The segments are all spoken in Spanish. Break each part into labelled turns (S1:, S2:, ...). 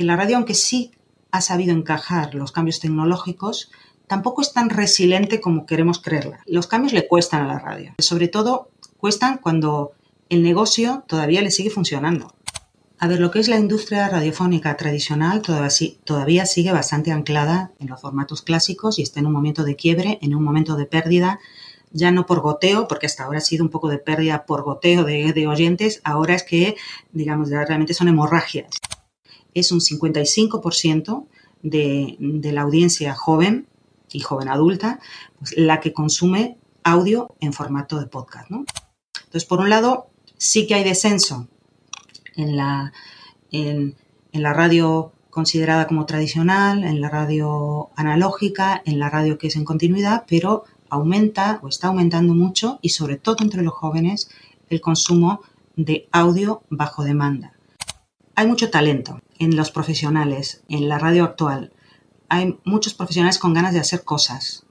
S1: que la radio, aunque sí ha sabido encajar los cambios tecnológicos, tampoco es tan resiliente como queremos creerla. Los cambios le cuestan a la radio. Sobre todo, cuestan cuando el negocio todavía le sigue funcionando. A ver, lo que es la industria radiofónica tradicional todavía, sigue bastante anclada en los formatos clásicos y está en un momento de quiebre, en un momento de pérdida, ya no por goteo, porque hasta ahora ha sido un poco de pérdida por goteo de, oyentes, ahora es que, digamos, realmente son hemorragias. Es un 55% de, de la audiencia joven y joven adulta pues, la que consume audio en formato de podcast. Entonces, por un lado, sí que hay descenso en la, en, la radio considerada como tradicional, en la radio analógica, en la radio que es en continuidad, pero aumenta o está aumentando mucho y sobre todo entre los jóvenes el consumo de audio bajo demanda. Hay mucho talento en los profesionales, en la radio actual. Hay muchos profesionales con ganas de hacer cosas,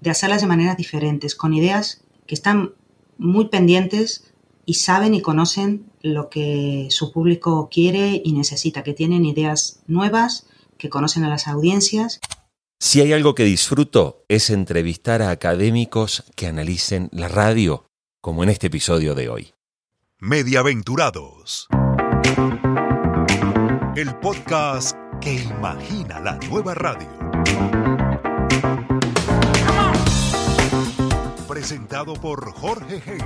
S1: de hacerlas de maneras diferentes, con ideas que están muy pendientes y saben y conocen lo que su público quiere y necesita, que tienen ideas nuevas, que conocen a las audiencias.
S2: Si hay algo que disfruto es entrevistar a académicos que analicen la radio, como en este episodio de hoy.
S3: Mediaventurados. El podcast que imagina la nueva radio. Presentado por Jorge Hey.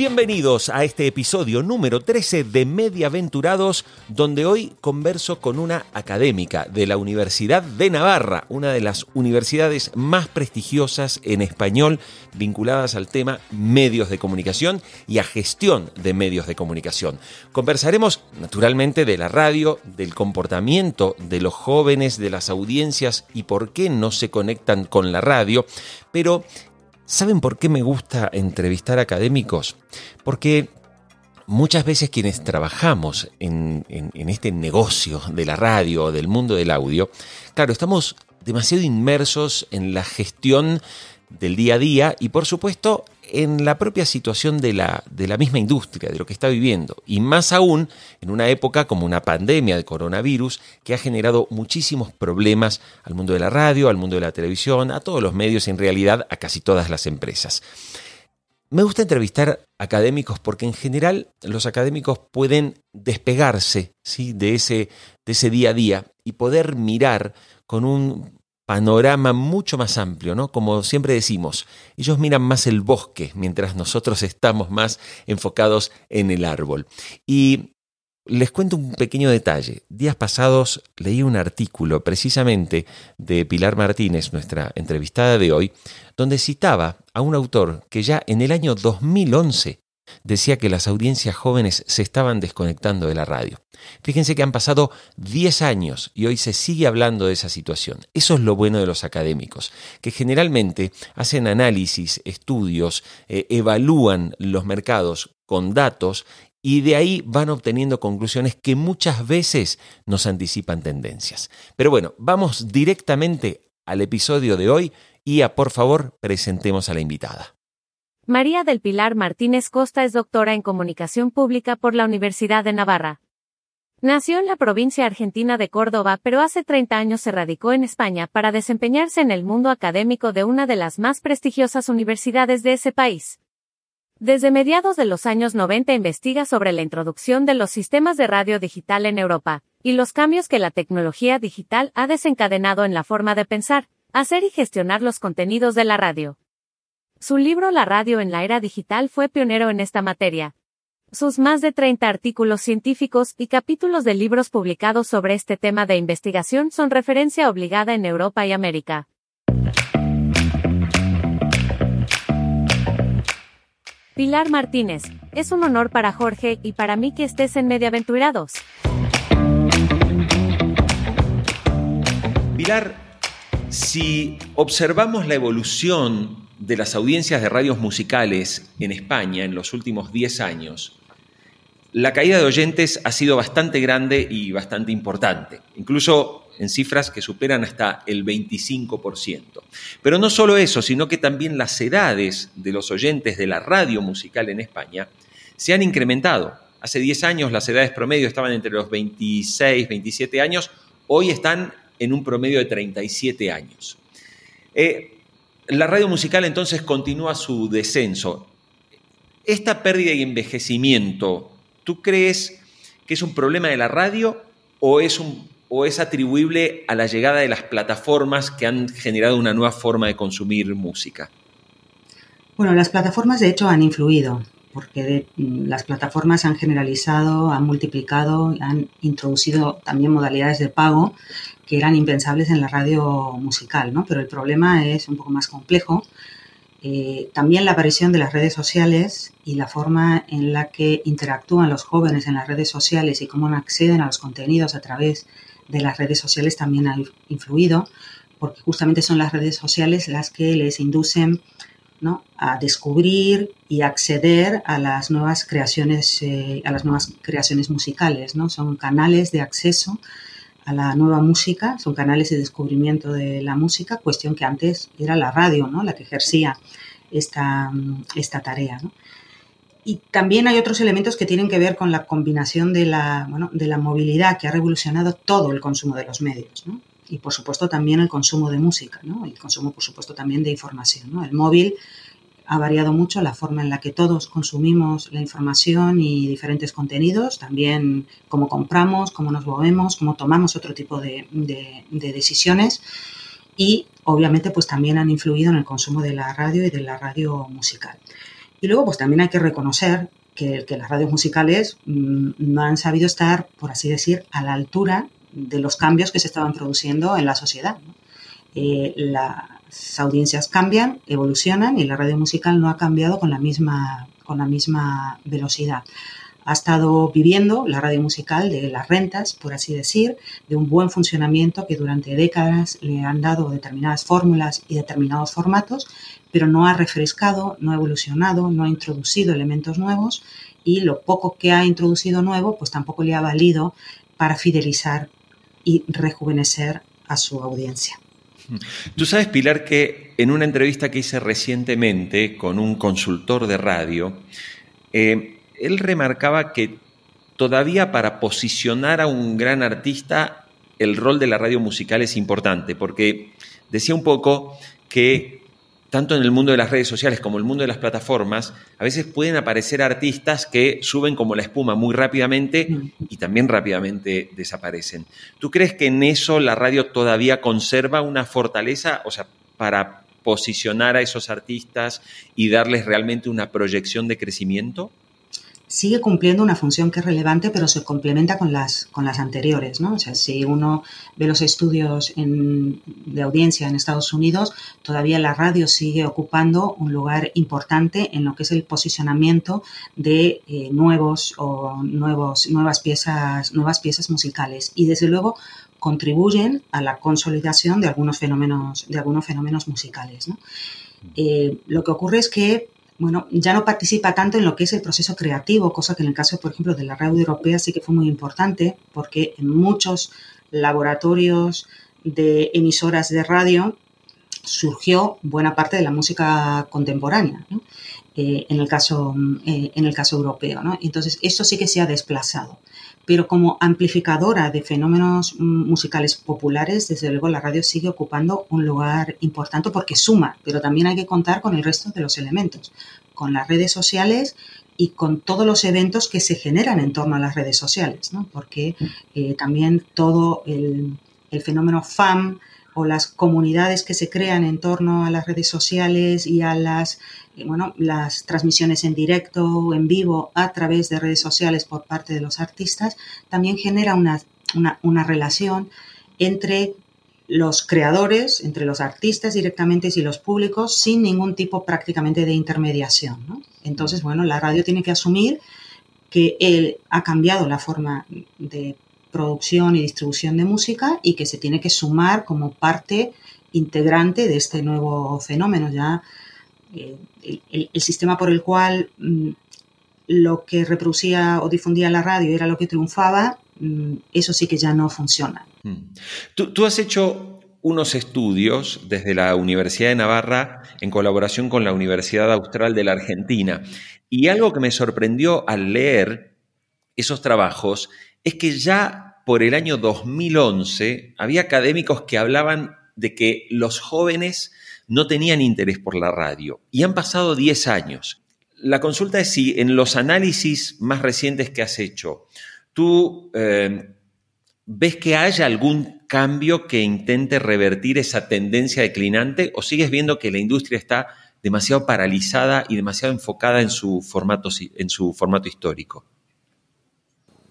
S2: Bienvenidos a este episodio número 13 de Mediaventurados, donde hoy converso con una académica de la Universidad de Navarra, una de las universidades más prestigiosas en español vinculadas al tema medios de comunicación y a gestión de medios de comunicación. Conversaremos naturalmente de la radio, del comportamiento de los jóvenes, de las audiencias y por qué no se conectan con la radio, pero ¿Saben por qué me gusta entrevistar académicos? Porque muchas veces quienes trabajamos en, este negocio de la radio, del mundo del audio, claro, estamos demasiado inmersos en la gestión del día a día y por supuesto en la propia situación de la, de la misma industria, de lo que está viviendo. Y más aún en una época como una pandemia de coronavirus que ha generado muchísimos problemas al mundo de la radio, al mundo de la televisión, a todos los medios, en realidad a casi todas las empresas. Me gusta entrevistar académicos porque en general los académicos pueden despegarse ¿sí? de, ese, de ese día a día y poder mirar con un panorama mucho más amplio, ¿no? Como siempre decimos, ellos miran más el bosque mientras nosotros estamos más enfocados en el árbol. Y les cuento un pequeño detalle. Días pasados leí un artículo precisamente de Pilar Martínez, nuestra entrevistada de hoy, donde citaba a un autor que ya en el año 2011 decía que las audiencias jóvenes se estaban desconectando de la radio. Fíjense que han pasado 10 años y hoy se sigue hablando de esa situación. Eso es lo bueno de los académicos, que generalmente hacen análisis, estudios, eh, evalúan los mercados con datos y de ahí van obteniendo conclusiones que muchas veces nos anticipan tendencias. Pero bueno, vamos directamente al episodio de hoy y a por favor presentemos a la invitada.
S4: María del Pilar Martínez Costa es doctora en Comunicación Pública por la Universidad de Navarra. Nació en la provincia argentina de Córdoba, pero hace 30 años se radicó en España para desempeñarse en el mundo académico de una de las más prestigiosas universidades de ese país. Desde mediados de los años 90 investiga sobre la introducción de los sistemas de radio digital en Europa, y los cambios que la tecnología digital ha desencadenado en la forma de pensar, hacer y gestionar los contenidos de la radio. Su libro La radio en la era digital fue pionero en esta materia. Sus más de 30 artículos científicos y capítulos de libros publicados sobre este tema de investigación son referencia obligada en Europa y América. Pilar Martínez, es un honor para Jorge y para mí que estés en Mediaventurados.
S2: Pilar, si observamos la evolución de las audiencias de radios musicales en España en los últimos 10 años, la caída de oyentes ha sido bastante grande y bastante importante. Incluso en cifras que superan hasta el 25%. Pero no solo eso, sino que también las edades de los oyentes de la radio musical en España se han incrementado. Hace 10 años las edades promedio estaban entre los 26, 27 años, hoy están en un promedio de 37 años. Eh, la radio musical entonces continúa su descenso. Esta pérdida y envejecimiento, ¿tú crees que es un problema de la radio o es, o es atribuible a la llegada de las plataformas que han generado una nueva forma de consumir música?
S1: Bueno, las plataformas de hecho han influido porque mm, las plataformas han generalizado, han multiplicado, han introducido también modalidades de pago que eran impensables en la radio musical, ¿no? Pero el problema es un poco más complejo. Eh, también la aparición de las redes sociales y la forma en la que interactúan los jóvenes en las redes sociales y cómo acceden a los contenidos a través de las redes sociales también ha influido, porque justamente son las redes sociales las que les inducen a descubrir y acceder a las nuevas creaciones, eh, a las nuevas creaciones musicales, ¿no? Son canales de acceso a la nueva música, son canales de descubrimiento de la música, cuestión que antes era la radio, ¿no? La que ejercía esta, esta tarea, Y también hay otros elementos que tienen que ver con la combinación de la, de la movilidad que ha revolucionado todo el consumo de los medios, ¿no? Y por supuesto también el consumo de música, ¿no? el consumo por supuesto también de información. ¿no? El móvil ha variado mucho la forma en la que todos consumimos la información y diferentes contenidos, también cómo compramos, cómo nos movemos, cómo tomamos otro tipo de, decisiones y obviamente pues también han influido en el consumo de la radio y de la radio musical. Y luego pues también hay que reconocer que, que las radios musicales mm, no han sabido estar, por así decir, a la altura de los cambios que se estaban produciendo en la sociedad. Eh, las audiencias cambian, evolucionan y la radio musical no ha cambiado con la misma, con la misma velocidad. Ha estado viviendo la radio musical de las rentas, por así decir, de un buen funcionamiento que durante décadas le han dado determinadas fórmulas y determinados formatos, pero no ha refrescado, no ha evolucionado, no ha introducido elementos nuevos y lo poco que ha introducido nuevo, pues tampoco le ha valido para fidelizar y rejuvenecer a su audiencia.
S2: Tú sabes, Pilar, que en una entrevista que hice recientemente con un consultor de radio, eh, él remarcaba que todavía para posicionar a un gran artista, el rol de la radio musical es importante, porque decía un poco que tanto en el mundo de las redes sociales como en el mundo de las plataformas, a veces pueden aparecer artistas que suben como la espuma muy rápidamente y también rápidamente desaparecen. ¿Tú crees que en eso la radio todavía conserva una fortaleza, o sea, para posicionar a esos artistas y darles realmente una proyección de crecimiento?
S1: Sigue cumpliendo una función que es relevante, pero se complementa con las, con las anteriores, ¿no? O sea, si uno ve los estudios de audiencia en Estados Unidos, todavía la radio sigue ocupando un lugar importante en lo que es el posicionamiento de eh, nuevos o nuevos, nuevas piezas, nuevas piezas musicales. Y desde luego contribuyen a la consolidación de algunos fenómenos, de algunos fenómenos musicales. Eh, lo que ocurre es que bueno, ya no participa tanto en lo que es el proceso creativo, cosa que en el caso, por ejemplo, de la radio europea sí que fue muy importante, porque en muchos laboratorios de emisoras de radio surgió buena parte de la música contemporánea, eh, en, el caso, eh, en el caso europeo. Entonces, esto sí que se ha desplazado pero como amplificadora de fenómenos musicales populares, desde luego la radio sigue ocupando un lugar importante porque suma, pero también hay que contar con el resto de los elementos, con las redes sociales y con todos los eventos que se generan en torno a las redes sociales, ¿no? porque eh, también todo el fenómeno FAM, o las comunidades que se crean en torno a las redes sociales y a las, eh, bueno, las transmisiones en directo o en vivo a través de redes sociales por parte de los artistas, también genera una, una, relación entre los creadores, entre los artistas directamente y los públicos, sin ningún tipo prácticamente de intermediación. Entonces, bueno, la radio tiene que asumir que él ha cambiado la forma de producción y distribución de música y que se tiene que sumar como parte integrante de este nuevo fenómeno. Ya eh, el, sistema por el cual mm, lo que reproducía o difundía la radio era lo que triunfaba, mm, eso sí que ya no funciona.
S2: Mm. Tú, has hecho unos estudios desde la Universidad de Navarra en colaboración con la Universidad Austral de la Argentina. Y algo que me sorprendió al leer esos trabajos es que ya por el año 2011 había académicos que hablaban de que los jóvenes no tenían interés por la radio. Y han pasado 10 años. La consulta es si en los análisis más recientes que has hecho, tú eh, ves que haya algún cambio que intente revertir esa tendencia declinante o sigues viendo que la industria está demasiado paralizada y demasiado enfocada en su formato, en su formato histórico.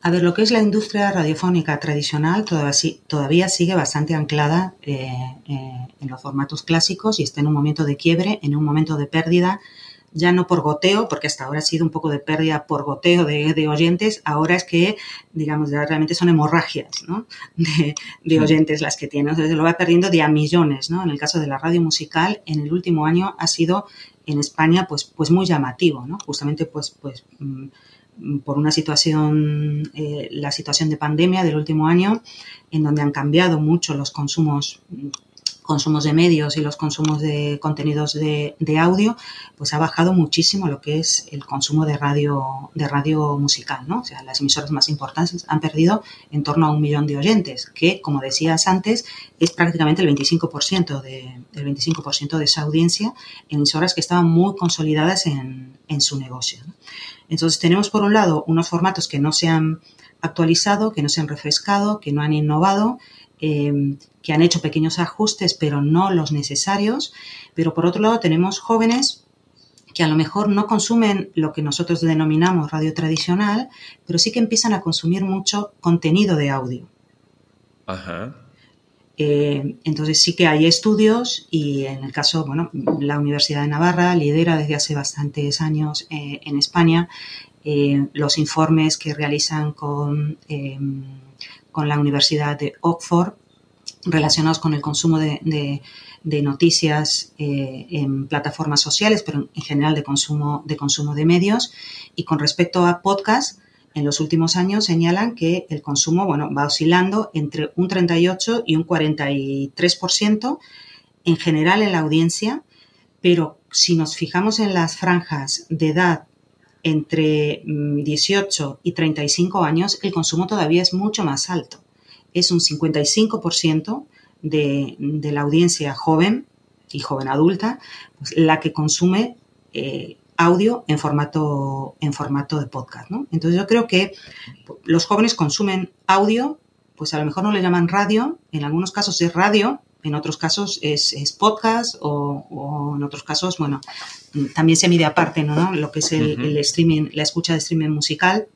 S1: A ver, lo que es la industria radiofónica tradicional todavía, sigue bastante anclada eh, eh, en los formatos clásicos y está en un momento de quiebre, en un momento de pérdida, ya no por goteo, porque hasta ahora ha sido un poco de pérdida por goteo de, oyentes, ahora es que, digamos, realmente son hemorragias de, oyentes las que tienen. Entonces lo va perdiendo de a millones, ¿no? En el caso de la radio musical, en el último año ha sido en España pues, pues muy llamativo, ¿no? Justamente pues, pues mm, por una situación, eh, la situación de pandemia del último año, en donde han cambiado mucho los consumos consumos de medios y los consumos de contenidos de, audio, pues ha bajado muchísimo lo que es el consumo de radio, de radio musical, ¿no? O sea, las emisoras más importantes han perdido en torno a un millón de oyentes, que, como decías antes, es prácticamente el 25% de, el 25% de esa audiencia en emisoras que estaban muy consolidadas en, en su negocio. Entonces tenemos por un lado unos formatos que no se han actualizado, que no se han refrescado, que no han innovado, eh, que han hecho pequeños ajustes, pero no los necesarios. Pero por otro lado tenemos jóvenes que a lo mejor no consumen lo que nosotros denominamos radio tradicional, pero sí que empiezan a consumir mucho contenido de audio. Ajá. Eh, entonces sí que hay estudios y en el caso, bueno, la Universidad de Navarra lidera desde hace bastantes años eh, en España eh, los informes que realizan con, con la Universidad de Oxford relacionados con el consumo de, de noticias en plataformas sociales, pero en general de consumo, de consumo de medios. Y con respecto a podcast, en los últimos años señalan que el consumo bueno, va oscilando entre un 38 y un 43% en general en la audiencia, pero si nos fijamos en las franjas de edad entre 18 mm, y 35 años, el consumo todavía es mucho más alto. Es un 55% de, de, la audiencia joven y joven adulta pues, la que consume eh, audio en formato, en formato de podcast. ¿no? Entonces yo creo que los jóvenes consumen audio, pues a lo mejor no le llaman radio, en algunos casos es radio, en otros casos es, podcast o, en otros casos, bueno, también se mide aparte, ¿no? Lo que es el, streaming, la escucha de streaming musical.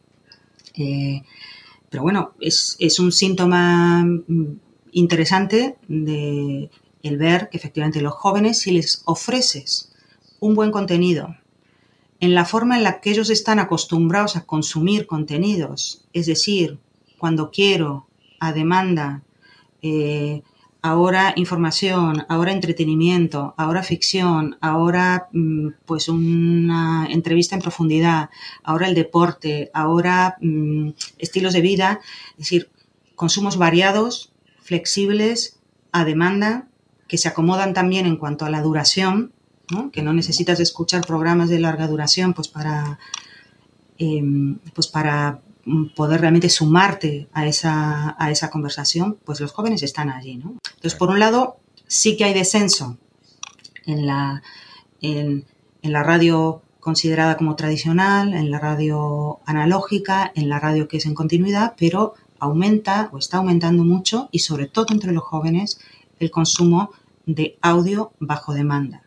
S1: Eh, pero bueno, es, es, un síntoma interesante de el ver que efectivamente los jóvenes, si les ofreces un buen contenido en la forma en la que ellos están acostumbrados a consumir contenidos, es decir, cuando quiero, a demanda, eh, ahora información, ahora entretenimiento, ahora ficción, ahora mm, pues una entrevista en profundidad, ahora el deporte, ahora mm, estilos de vida, es decir, consumos variados, flexibles, a demanda, que se acomodan también en cuanto a la duración, que no necesitas escuchar programas de larga duración pues para, em, pues para poder realmente sumarte a esa, a esa conversación, pues los jóvenes están allí. ¿no? Entonces, por un lado, sí que hay descenso en la, en, la radio considerada como tradicional, en la radio analógica, en la radio que es en continuidad, pero aumenta o está aumentando mucho y sobre todo entre los jóvenes el consumo de audio bajo demanda.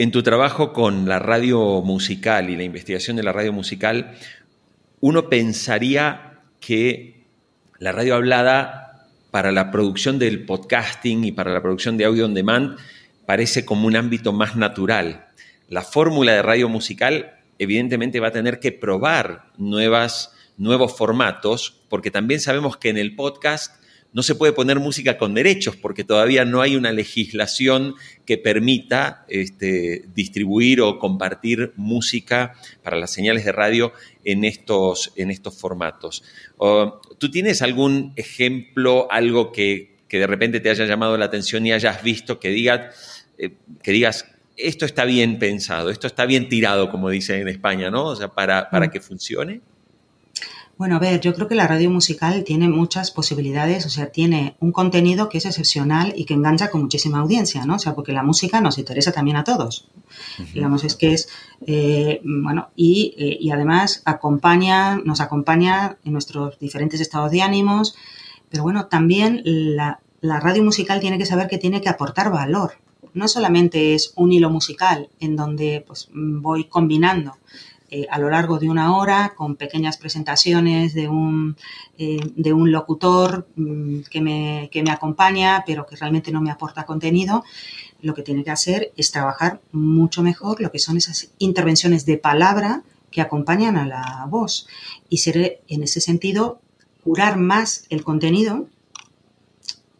S2: En tu trabajo con la radio musical y la investigación de la radio musical, uno pensaría que la radio hablada para la producción del podcasting y para la producción de audio on demand parece como un ámbito más natural. La fórmula de radio musical evidentemente va a tener que probar nuevas, nuevos formatos, porque también sabemos que en el podcast no se puede poner música con derechos porque todavía no hay una legislación que permita este, distribuir o compartir música para las señales de radio en estos, en estos formatos. ¿Tú tienes algún ejemplo, algo que, de repente te haya llamado la atención y hayas visto que, eh, que digas, esto está bien pensado, esto está bien tirado, como dicen en España, ¿no? O sea, para, para mm. que funcione.
S1: Bueno, a ver, yo creo que la radio musical tiene muchas posibilidades, o sea, tiene un contenido que es excepcional y que engancha con muchísima audiencia, ¿no? O sea, porque la música nos interesa también a todos. Digamos, es que es, eh, bueno, y, eh, y, además acompaña, nos acompaña en nuestros diferentes estados de ánimos, pero bueno, también la, la radio musical tiene que saber que tiene que aportar valor. No solamente es un hilo musical en donde pues, voy combinando eh, a lo largo de una hora con pequeñas presentaciones de un, eh, de un locutor mm, que, me, que me acompaña, pero que realmente no me aporta contenido. Lo que tiene que hacer es trabajar mucho mejor lo que son esas intervenciones de palabra que acompañan a la voz y ser en ese sentido curar más el contenido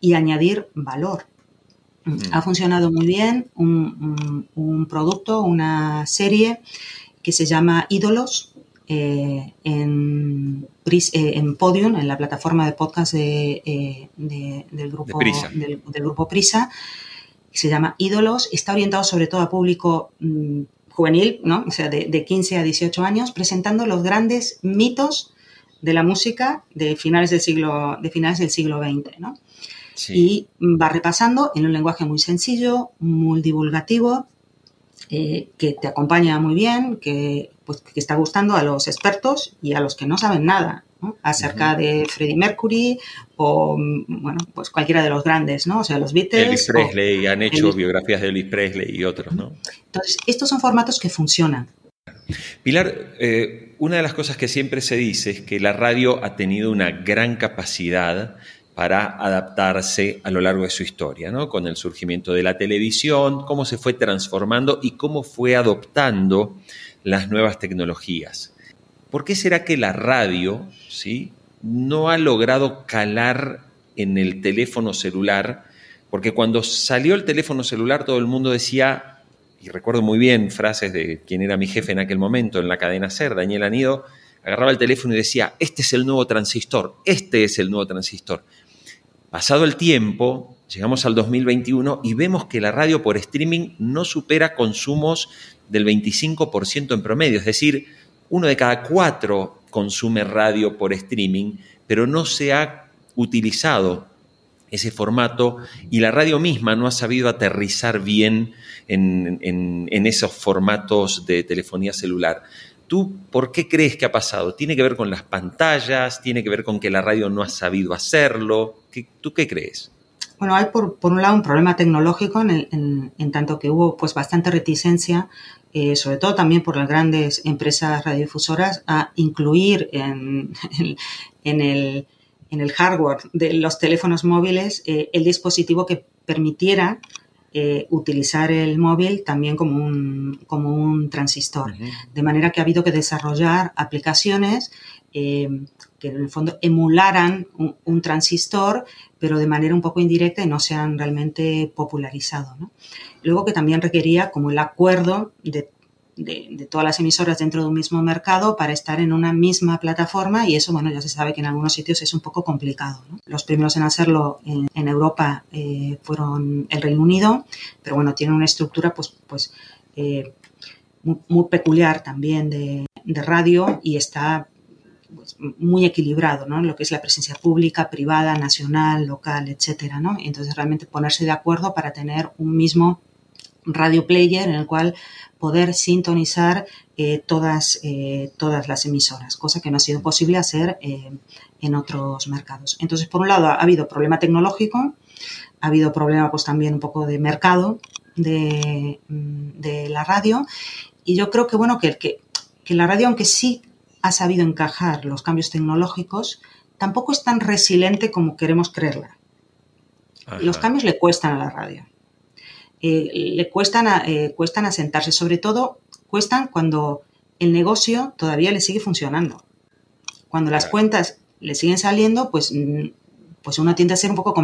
S1: y añadir valor. Mm. Ha funcionado muy bien un, un producto, una serie que se llama Ídolos eh, en, eh, en, Podium, en la plataforma de podcast eh, del, grupo, Prisa. Del, grupo Prisa. Se llama Ídolos. Está orientado sobre todo a público mm, juvenil, ¿no? o sea, de, 15 a 18 años, presentando los grandes mitos de la música de finales del siglo, de finales del siglo XX. ¿no? Y va repasando en un lenguaje muy sencillo, muy divulgativo, eh, que te acompaña muy bien, que, pues, que está gustando a los expertos y a los que no saben nada acerca de Freddie Mercury o, bueno, pues cualquiera de los grandes, ¿no? O sea, los Beatles.
S2: Elvis Presley, han hecho biografías de Elvis Presley y otros, ¿no?
S1: Entonces, estos son formatos que funcionan.
S2: Pilar, eh, una de las cosas que siempre se dice es que la radio ha tenido una gran capacidad para adaptarse a lo largo de su historia, ¿no? con el surgimiento de la televisión, cómo se fue transformando y cómo fue adoptando las nuevas tecnologías. ¿Por qué será que la radio ¿sí? no ha logrado calar en el teléfono celular? Porque cuando salió el teléfono celular todo el mundo decía, y recuerdo muy bien frases de quien era mi jefe en aquel momento en la cadena SER, Daniel Anido, agarraba el teléfono y decía, este es el nuevo transistor, este es el nuevo transistor. Pasado el tiempo, llegamos al 2021 y vemos que la radio por streaming no supera consumos del 25% en promedio, es decir, uno de cada cuatro consume radio por streaming, pero no se ha utilizado ese formato y la radio misma no ha sabido aterrizar bien en, en esos formatos de telefonía celular. ¿Tú por qué crees que ha pasado? ¿Tiene que ver con las pantallas? ¿Tiene que ver con que la radio no ha sabido hacerlo? ¿Tú qué crees?
S1: Bueno, hay por, un lado un problema tecnológico en, tanto que hubo pues bastante reticencia, eh, sobre todo también por las grandes empresas radiodifusoras, a incluir en, el, hardware de los teléfonos móviles eh, el dispositivo que permitiera eh, utilizar el móvil también como un, como un transistor. De manera que ha habido que desarrollar aplicaciones eh, que en el fondo emularan un, transistor, pero de manera un poco indirecta y no se han realmente popularizado. Luego que también requería como el acuerdo de de, todas las emisoras dentro de un mismo mercado para estar en una misma plataforma y eso, bueno, ya se sabe que en algunos sitios es un poco complicado. Los primeros en hacerlo en, Europa eh, fueron el Reino Unido, pero bueno, tienen una estructura pues, pues eh, muy, peculiar también de, radio y está pues, muy equilibrado, ¿no? Lo que es la presencia pública, privada, nacional, local, etcétera, ¿no? Entonces realmente ponerse de acuerdo para tener un mismo radio player en el cual poder sintonizar eh, todas, eh, todas las emisoras, cosa que no ha sido posible hacer eh, en otros mercados. Entonces, por un lado, ha habido problema tecnológico, ha habido problema pues también un poco de mercado de, mm, la radio y yo creo que, bueno, que, que, que la radio, aunque sí ha sabido encajar los cambios tecnológicos, tampoco es tan resiliente como queremos creerla. Los cambios le cuestan a la radio. Eh, le cuestan, eh, cuestan asentarse, sobre todo cuestan cuando el negocio todavía le sigue funcionando. Cuando las cuentas le siguen saliendo, pues mm, pues uno tiende a ser un poco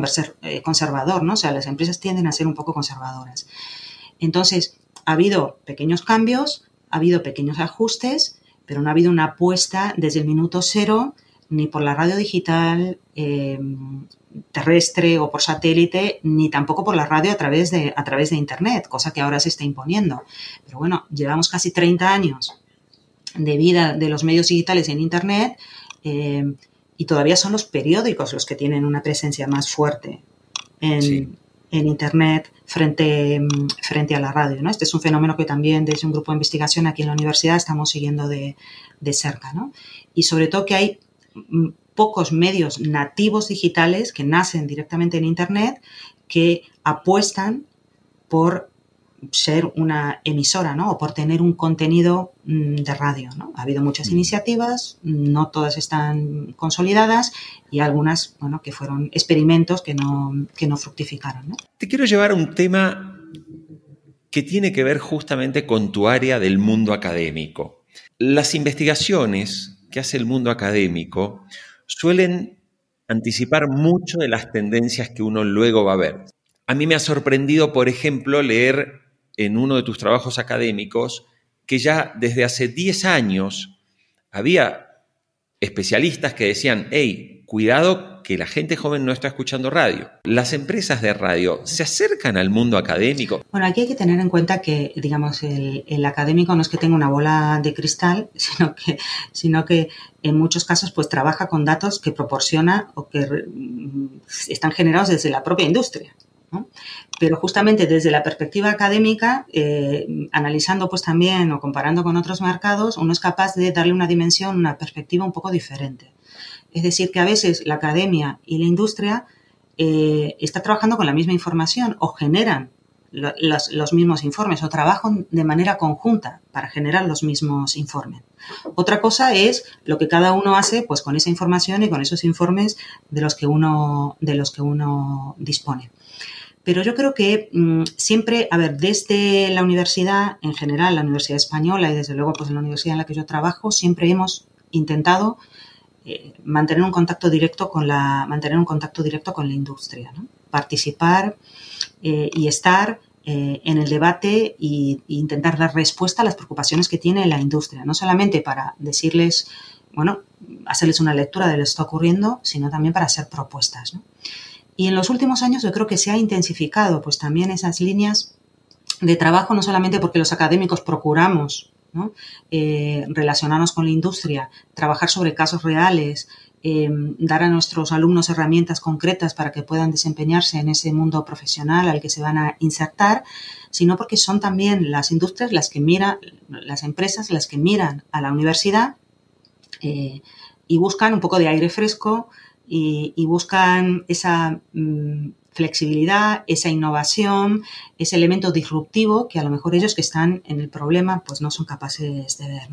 S1: eh, conservador, ¿no? O sea, las empresas tienden a ser un poco conservadoras. Entonces, ha habido pequeños cambios, ha habido pequeños ajustes, pero no ha habido una apuesta desde el minuto cero ni por la radio digital eh, terrestre o por satélite, ni tampoco por la radio a través, de, a través de Internet, cosa que ahora se está imponiendo. Pero bueno, llevamos casi 30 años de vida de los medios digitales en Internet eh, y todavía son los periódicos los que tienen una presencia más fuerte en, en Internet frente, frente a la radio. ¿no? Este es un fenómeno que también desde un grupo de investigación aquí en la universidad estamos siguiendo de, de cerca. ¿no? Y sobre todo que hay pocos medios nativos digitales que nacen directamente en Internet que apuestan por ser una emisora, ¿no? O por tener un contenido mm, de radio, ¿no? Ha habido muchas mm. iniciativas, no todas están consolidadas y algunas, bueno, que fueron experimentos que no, que no fructificaron, ¿no?
S2: Te quiero llevar a un tema que tiene que ver justamente con tu área del mundo académico. Las investigaciones que hace el mundo académico suelen anticipar mucho de las tendencias que uno luego va a ver. A mí me ha sorprendido, por ejemplo, leer en uno de tus trabajos académicos que ya desde hace 10 años había especialistas que decían, hey, cuidado que la gente joven no está escuchando radio. Las empresas de radio se acercan al mundo académico.
S1: Bueno, aquí hay que tener en cuenta que, digamos, el, académico no es que tenga una bola de cristal, sino que, sino que en muchos casos pues trabaja con datos que proporciona o que mm, están generados desde la propia industria. Pero justamente desde la perspectiva académica, eh, analizando pues también o comparando con otros mercados, uno es capaz de darle una dimensión, una perspectiva un poco diferente. Es decir, que a veces la academia y la industria eh, están trabajando con la misma información o generan los, los, mismos informes o trabajan de manera conjunta para generar los mismos informes. Otra cosa es lo que cada uno hace pues con esa información y con esos informes de los que uno, de los que uno dispone. Pero yo creo que mm, siempre, a ver, desde la universidad en general, la Universidad Española y desde luego pues en la universidad en la que yo trabajo, siempre hemos intentado eh, mantener un contacto directo con la, mantener un contacto directo con la industria, participar eh, y estar eh, en el debate e intentar dar respuesta a las preocupaciones que tiene la industria, no solamente para decirles, bueno, hacerles una lectura de lo que está ocurriendo, sino también para hacer propuestas. ¿no? Y en los últimos años yo creo que se ha intensificado pues también esas líneas de trabajo, no solamente porque los académicos procuramos eh, relacionarnos con la industria, trabajar sobre casos reales, eh, dar a nuestros alumnos herramientas concretas para que puedan desempeñarse en ese mundo profesional al que se van a insertar, sino porque son también las industrias las que miran, las empresas las que miran a la universidad eh, y buscan un poco de aire fresco, y, buscan esa mm, flexibilidad, esa innovación, ese elemento disruptivo que a lo mejor ellos que están en el problema pues no son capaces de ver.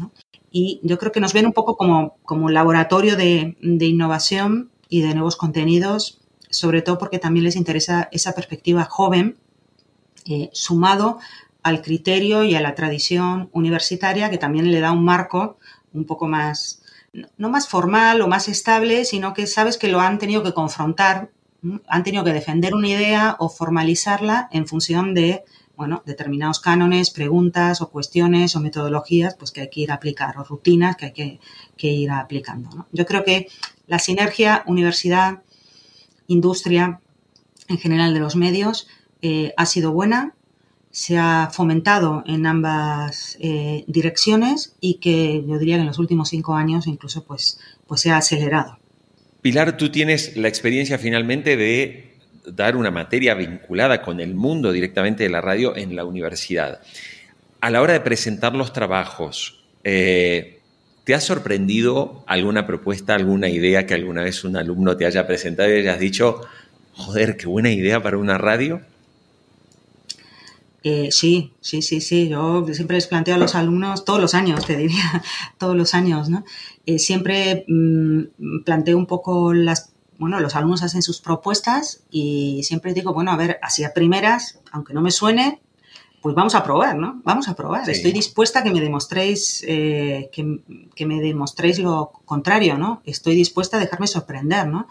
S1: Y yo creo que nos ven un poco como, como laboratorio de, innovación y de nuevos contenidos, sobre todo porque también les interesa esa perspectiva joven, eh, sumado al criterio y a la tradición universitaria que también le da un marco un poco más, no más formal o más estable, sino que sabes que lo han tenido que confrontar, han tenido que defender una idea o formalizarla en función de bueno, determinados cánones, preguntas o cuestiones o metodologías pues que hay que ir a aplicar o rutinas que hay que, ir aplicando. Yo creo que la sinergia universidad, industria en general de los medios eh, ha sido buena, se ha fomentado en ambas eh, direcciones y que yo diría que en los últimos cinco años incluso pues, pues se ha acelerado.
S2: Pilar, tú tienes la experiencia finalmente de dar una materia vinculada con el mundo directamente de la radio en la universidad. A la hora de presentar los trabajos, eh, ¿te ha sorprendido alguna propuesta, alguna idea que alguna vez un alumno te haya presentado y hayas dicho, joder, qué buena idea para una radio?
S1: Eh, sí, sí, sí, sí. Yo siempre les planteo a los alumnos, todos los años, te diría, todos los años, ¿no? Eh, siempre mm, planteo un poco las, bueno, los alumnos hacen sus propuestas y siempre digo, bueno, a ver, así a primeras, aunque no me suene, pues vamos a probar, ¿no? Vamos a probar. Estoy dispuesta a que me demostréis eh, que, me demostréis lo contrario, ¿no? Estoy dispuesta a dejarme sorprender, ¿no?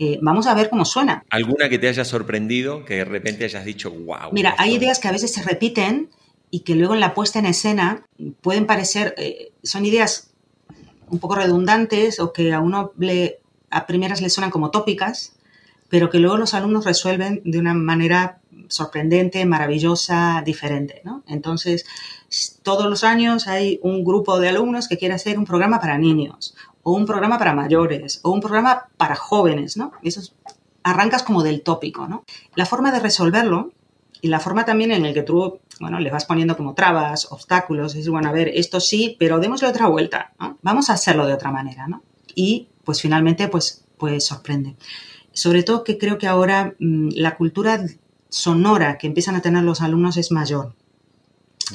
S1: Eh, vamos a ver cómo suena.
S2: ¿Alguna que te haya sorprendido, que de repente hayas dicho, wow?
S1: Mira, hay ideas que a veces se repiten y que luego en la puesta en escena pueden parecer, eh, son ideas un poco redundantes o que a uno le, a primeras le suenan como tópicas, pero que luego los alumnos resuelven de una manera sorprendente, maravillosa, diferente. ¿no? Entonces, todos los años hay un grupo de alumnos que quiere hacer un programa para niños, o un programa para mayores, o un programa para jóvenes. ¿no? Eso arrancas como del tópico. ¿no? La forma de resolverlo y la forma también en la que tú, bueno, le vas poniendo como trabas, obstáculos, es, bueno, a ver, esto sí, pero démosle otra vuelta, ¿no? Vamos a hacerlo de otra manera, ¿no? Y, pues, finalmente, pues, pues sorprende. Sobre todo que creo que ahora mm, la cultura sonora que empiezan a tener los alumnos es mayor.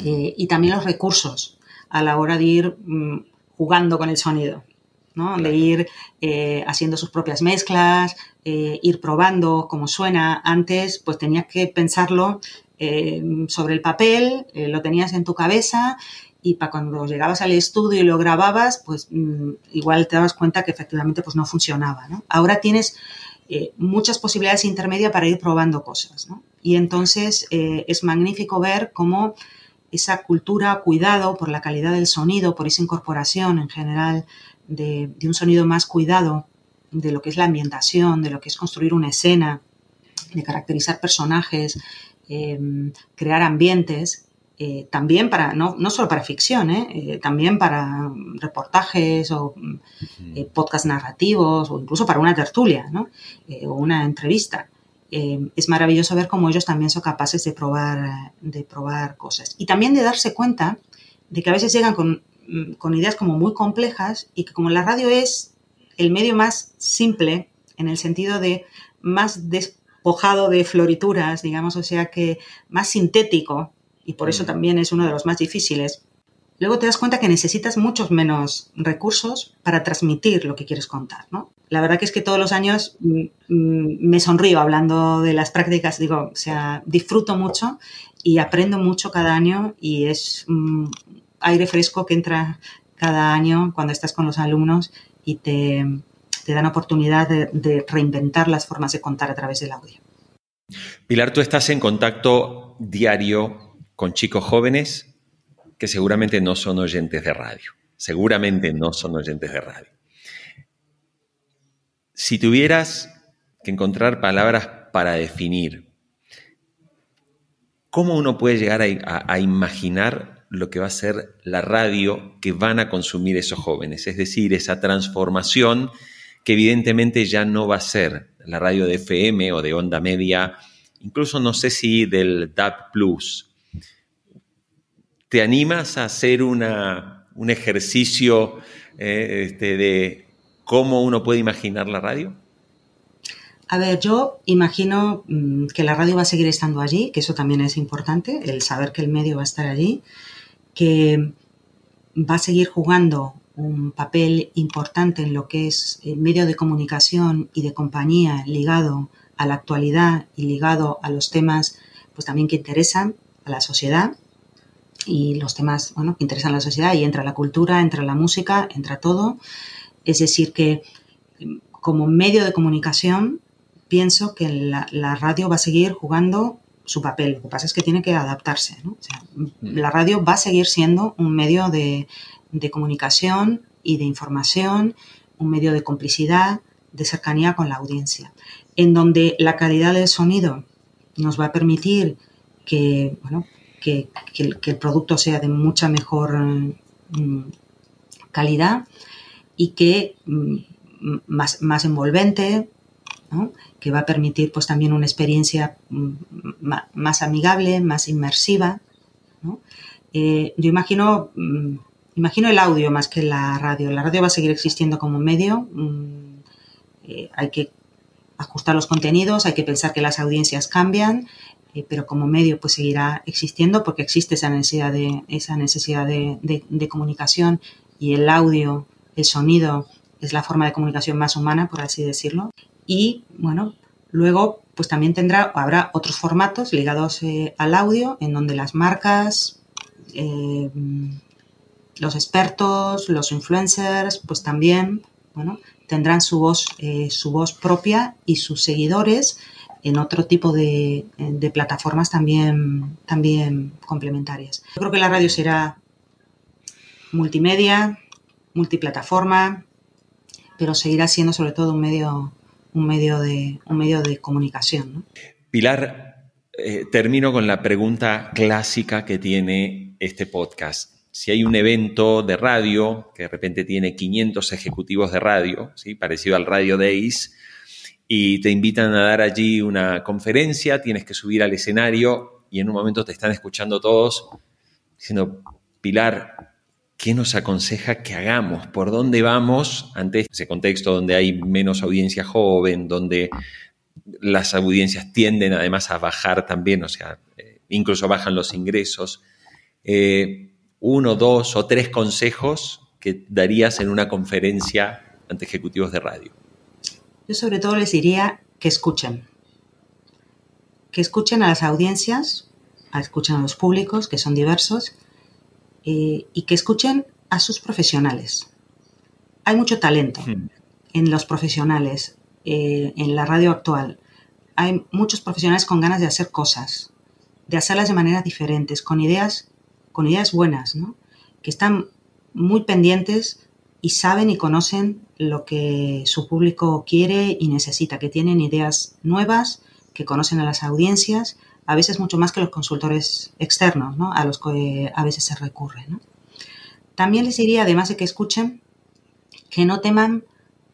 S1: Eh, y también los recursos a la hora de ir mm, jugando con el sonido, ¿no? de ir eh, haciendo sus propias mezclas, eh, ir probando cómo suena. Antes, pues tenías que pensarlo sobre el papel, lo tenías en tu cabeza y para cuando llegabas al estudio y lo grababas, pues mm, igual te dabas cuenta que efectivamente pues no funcionaba. Ahora tienes eh, muchas posibilidades intermedias para ir probando cosas. Y entonces eh, es magnífico ver cómo esa cultura, cuidado por la calidad del sonido, por esa incorporación en general de, un sonido más cuidado de lo que es la ambientación, de lo que es construir una escena, de caracterizar personajes, eh, crear ambientes, eh, también para, no, no, solo para ficción, ¿eh? Eh, también para reportajes o podcast narrativos o incluso para una tertulia ¿no? o una entrevista. es maravilloso ver cómo ellos también son capaces de probar, de probar cosas. Y también de darse cuenta de que a veces llegan con, mm, con ideas como muy complejas y que como la radio es el medio más simple en el sentido de más despojado de florituras, digamos, o sea que más sintético y por eso mm. también es uno de los más difíciles. Luego te das cuenta que necesitas muchos menos recursos para transmitir lo que quieres contar, ¿no? La verdad que es que todos los años mm, mm, me sonrío hablando de las prácticas, digo, o sea, disfruto mucho y aprendo mucho cada año y es aire fresco que entra cada año cuando estás con los alumnos y te, te dan oportunidad de, de reinventar las formas de contar a través del audio.
S2: Pilar, tú estás en contacto diario con chicos jóvenes que seguramente no son oyentes de radio. Seguramente no son oyentes de radio. Si tuvieras que encontrar palabras para definir cómo uno puede llegar a, imaginar lo que va a ser la radio que van a consumir esos jóvenes, es decir, esa transformación que evidentemente ya no va a ser la radio de FM o de onda media, incluso no sé si del DAB Plus, ¿Te animas a hacer un ejercicio eh, este, de cómo uno puede imaginar la radio?
S1: A ver, yo imagino mm, que la radio va a seguir estando allí, que eso también es importante, el saber que el medio va a estar allí, que va a seguir jugando un papel importante en lo que es el medio de comunicación y de compañía ligado a la actualidad y ligado a los temas pues también que interesan a la sociedad y los temas bueno, que interesan a la sociedad y entra la cultura, entra la música, entra todo. Es decir, que como medio de comunicación pienso que la, radio va a seguir jugando su papel. Lo que pasa es que tiene que adaptarse. la radio va a seguir siendo un medio de, de comunicación y de información, un medio de complicidad, de cercanía con la audiencia, en donde la calidad del sonido nos va a permitir que, bueno, que, el, producto sea de mucha mejor mm, calidad y que mm, más, más envolvente, que va a permitir pues también una experiencia mm, más amigable, más inmersiva. Eh, yo imagino, imagino el audio más que la radio. La radio va a seguir existiendo como medio. Eh, hay que ajustar los contenidos, hay que pensar que las audiencias cambian eh, pero como medio pues seguirá existiendo porque existe esa necesidad de, esa necesidad de, comunicación y el audio, el sonido es la forma de comunicación más humana, por así decirlo. Y bueno, luego pues también tendrá, habrá otros formatos ligados eh, al audio en donde las marcas, eh, los expertos, los influencers, pues también, bueno, tendrán su voz, su voz propia y sus seguidores en otro tipo de, plataformas también, también complementarias. Yo creo que la radio será multimedia, multiplataforma, pero seguirá siendo sobre todo un medio, un medio, de, un medio de comunicación.
S2: Pilar, eh, termino con la pregunta clásica que tiene este podcast si hay un evento de radio, que de repente tiene 500 ejecutivos de radio, ¿sí? parecido al Radio Days, y te invitan a dar allí una conferencia, tienes que subir al escenario y en un momento te están escuchando todos diciendo, Pilar, ¿qué nos aconseja que hagamos? ¿Por dónde vamos ante ese contexto donde hay menos audiencia joven, donde las audiencias tienden además a bajar también, o sea, eh, incluso bajan los ingresos? Eh, uno, dos o tres consejos que darías en una conferencia ante ejecutivos de radio?
S1: Yo sobre todo les diría que escuchen, que escuchen a las audiencias, escuchen a los públicos, que son diversos, eh, y que escuchen a sus profesionales. Hay mucho talento hmm. en los profesionales, eh, en la radio actual. Hay muchos profesionales con ganas de hacer cosas, de hacerlas de maneras diferentes, con ideas con ideas buenas, ¿no? que están muy pendientes y saben y conocen lo que su público quiere y necesita, que tienen ideas nuevas, que conocen a las audiencias, a veces mucho más que los consultores externos, ¿no? a los que a veces se recurre. También les diría, además de que escuchen, que no teman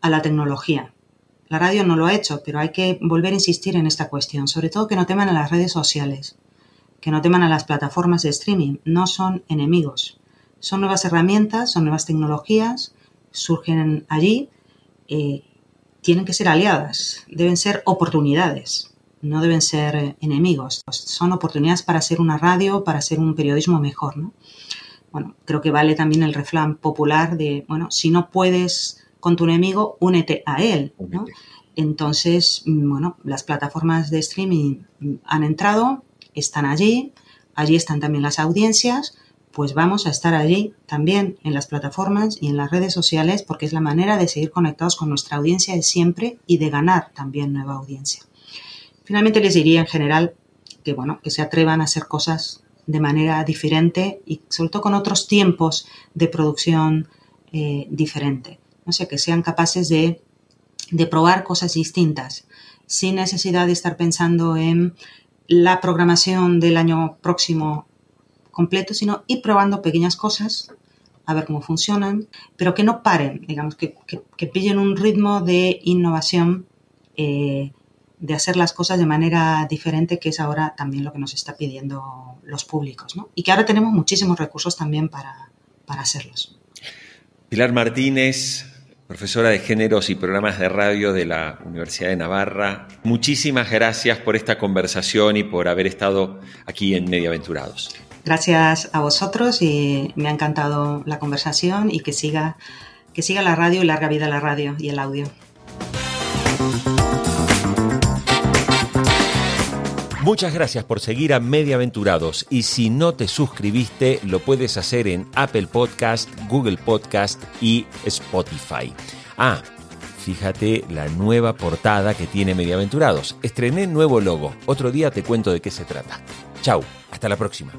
S1: a la tecnología. La radio no lo ha hecho, pero hay que volver a insistir en esta cuestión, sobre todo que no teman a las redes sociales que no teman a las plataformas de streaming, no son enemigos. Son nuevas herramientas, son nuevas tecnologías, surgen allí, eh, tienen que ser aliadas, deben ser oportunidades, no deben ser eh, enemigos. Son oportunidades para hacer una radio, para hacer un periodismo mejor. Bueno, creo que vale también el refrán popular de, bueno, si no puedes con tu enemigo, únete a él. Entonces, mm, bueno, las plataformas de streaming han entrado, están allí, allí están también las audiencias, pues vamos a estar allí también en las plataformas y en las redes sociales porque es la manera de seguir conectados con nuestra audiencia de siempre y de ganar también nueva audiencia. Finalmente les diría en general que bueno, que se atrevan a hacer cosas de manera diferente y sobre todo con otros tiempos de producción eh, diferente. No sé, que sean capaces de, de probar cosas distintas sin necesidad de estar pensando en la programación del año próximo completo, sino ir probando pequeñas cosas, a ver cómo funcionan, pero que no paren, digamos, que, pillen un ritmo de innovación, eh, de hacer las cosas de manera diferente, que es ahora también lo que nos está pidiendo los públicos, ¿no? Y que ahora tenemos muchísimos recursos también para, para hacerlos.
S2: Pilar Martínez, profesora de géneros y programas de radio de la Universidad de Navarra. Muchísimas gracias por esta conversación y por haber estado aquí en Mediaventurados.
S1: Gracias a vosotros y me ha encantado la conversación y que siga, que siga la radio y larga vida la radio y el audio.
S2: Muchas gracias por seguir a Mediaventurados y si no te suscribiste lo puedes hacer en Apple Podcast, Google Podcast y Spotify. Ah, fíjate la nueva portada que tiene Mediaventurados. Estrené nuevo logo. Otro día te cuento de qué se trata. Chau, hasta la próxima.